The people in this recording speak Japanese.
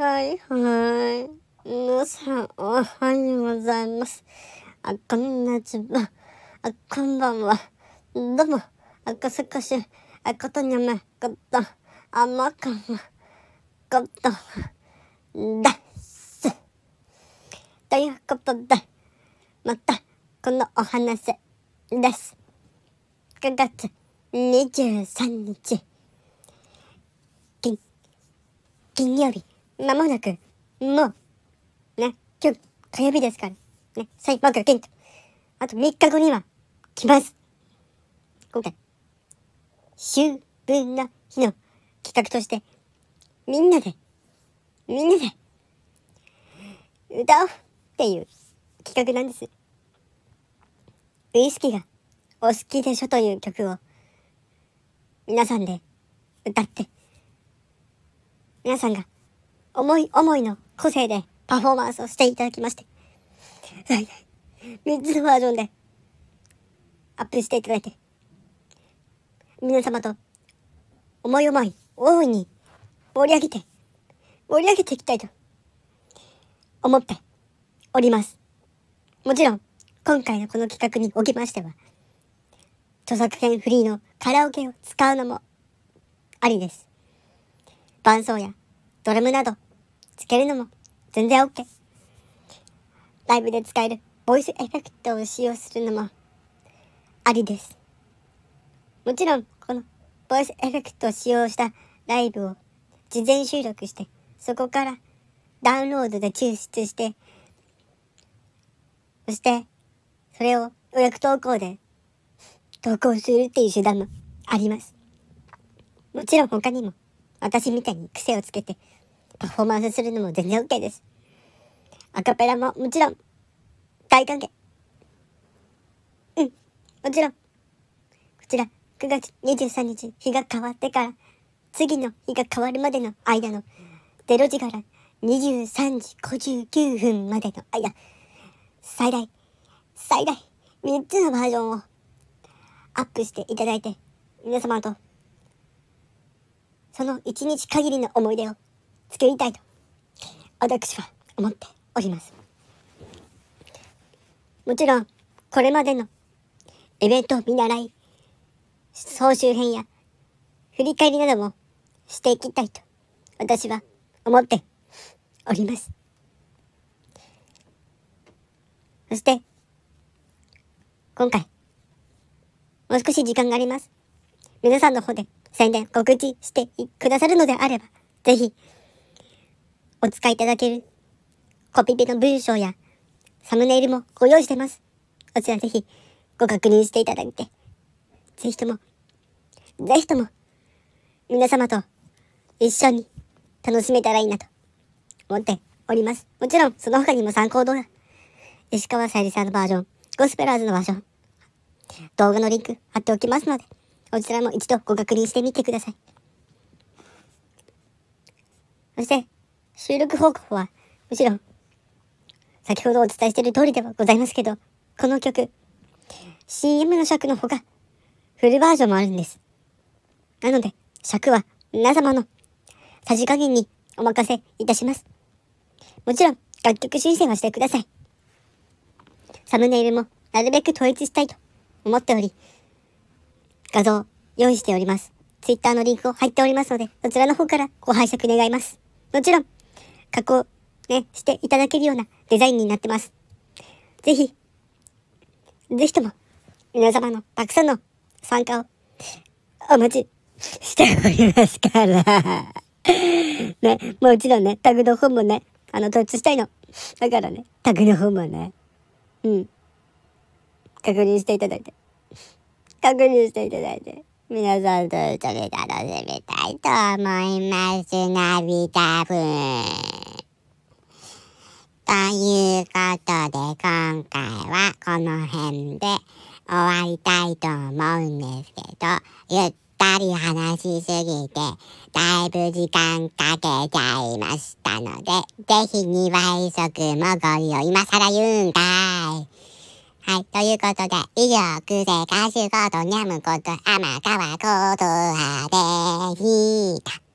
はいはい。皆さん、おはようございます。あ、こんにちは。あ、こんばんは。どうも、赤坂市、あ、ことにゃめ、こと、あまかま、こと、です。ということで、また、このお話です。9月23日、金、金曜日。まもなく、もう、ね、今日、火曜日ですから、ね、最木金と、あと3日後には、来ます。今回、秋分の日の企画として、みんなで、みんなで、歌おうっていう企画なんです。ウイスキーがお好きでしょという曲を、皆さんで歌って、皆さんが思い思いの個性でパフォーマンスをしていただきまして、最大3つのバージョンでアップしていただいて、皆様と思い思い大いに盛り上げて、盛り上げていきたいと思っております。もちろん、今回のこの企画におきましては、著作権フリーのカラオケを使うのもありです。伴奏やドラムなどつけるのも全然 OK。ライブで使えるボイスエフェクトを使用するのもありです。もちろん、このボイスエフェクトを使用したライブを事前収録して、そこからダウンロードで抽出して、そして、それを予約投稿で投稿するっていう手段もあります。もちろん他にも私みたいに癖をつけてパフォーマンスするのも全然 OK です。アカペラももちろん、大歓迎。うん、もちろん。こちら、9月23日、日が変わってから、次の日が変わるまでの間の、0時から23時59分までの間、最大、最大、3つのバージョンをアップしていただいて、皆様と、その1日限りの思い出を作りたいと私は思っております。もちろんこれまでのイベント見習い総集編や振り返りなどもしていきたいと私は思っております。そして今回もう少し時間があります。皆さんの方で宣伝告知してくださるのであればぜひお使いいただけるコピペの文章やサムネイルもご用意してます。こちらぜひご確認していただいて、ぜひとも、ぜひとも、皆様と一緒に楽しめたらいいなと思っております。もちろん、その他にも参考動画、石川さゆりさんのバージョン、ゴスペラーズのバージョン、動画のリンク貼っておきますので、こちらも一度ご確認してみてください。そして、収録方法は、もちろん、先ほどお伝えしている通りではございますけど、この曲、CM の尺の方が、フルバージョンもあるんです。なので、尺は皆様のさじ加減にお任せいたします。もちろん、楽曲申請はしてください。サムネイルもなるべく統一したいと思っており、画像用意しております。Twitter のリンクを入っておりますので、そちらの方からご拝借願います。もちろん、加工、ね、していただけるようなデザインになってます。ぜひ、ぜひとも、皆様のたくさんの参加をお待ちしておりますから ね、もちろんね、タグの方もね、あの、統一したいの。だからね、タグの方もね、うん。確認していただいて。確認していただいて。皆さんと一緒に楽しみたいと思います。ナビタブということで、今回はこの辺で終わりたいと思うんですけど、ゆったり話しすぎて、だいぶ時間かけちゃいましたので、ぜひ2倍速もご利用、今更言うんかい。はい。ということで、以上、クゼ歌手コード、ニャムこと、天川コードはでした。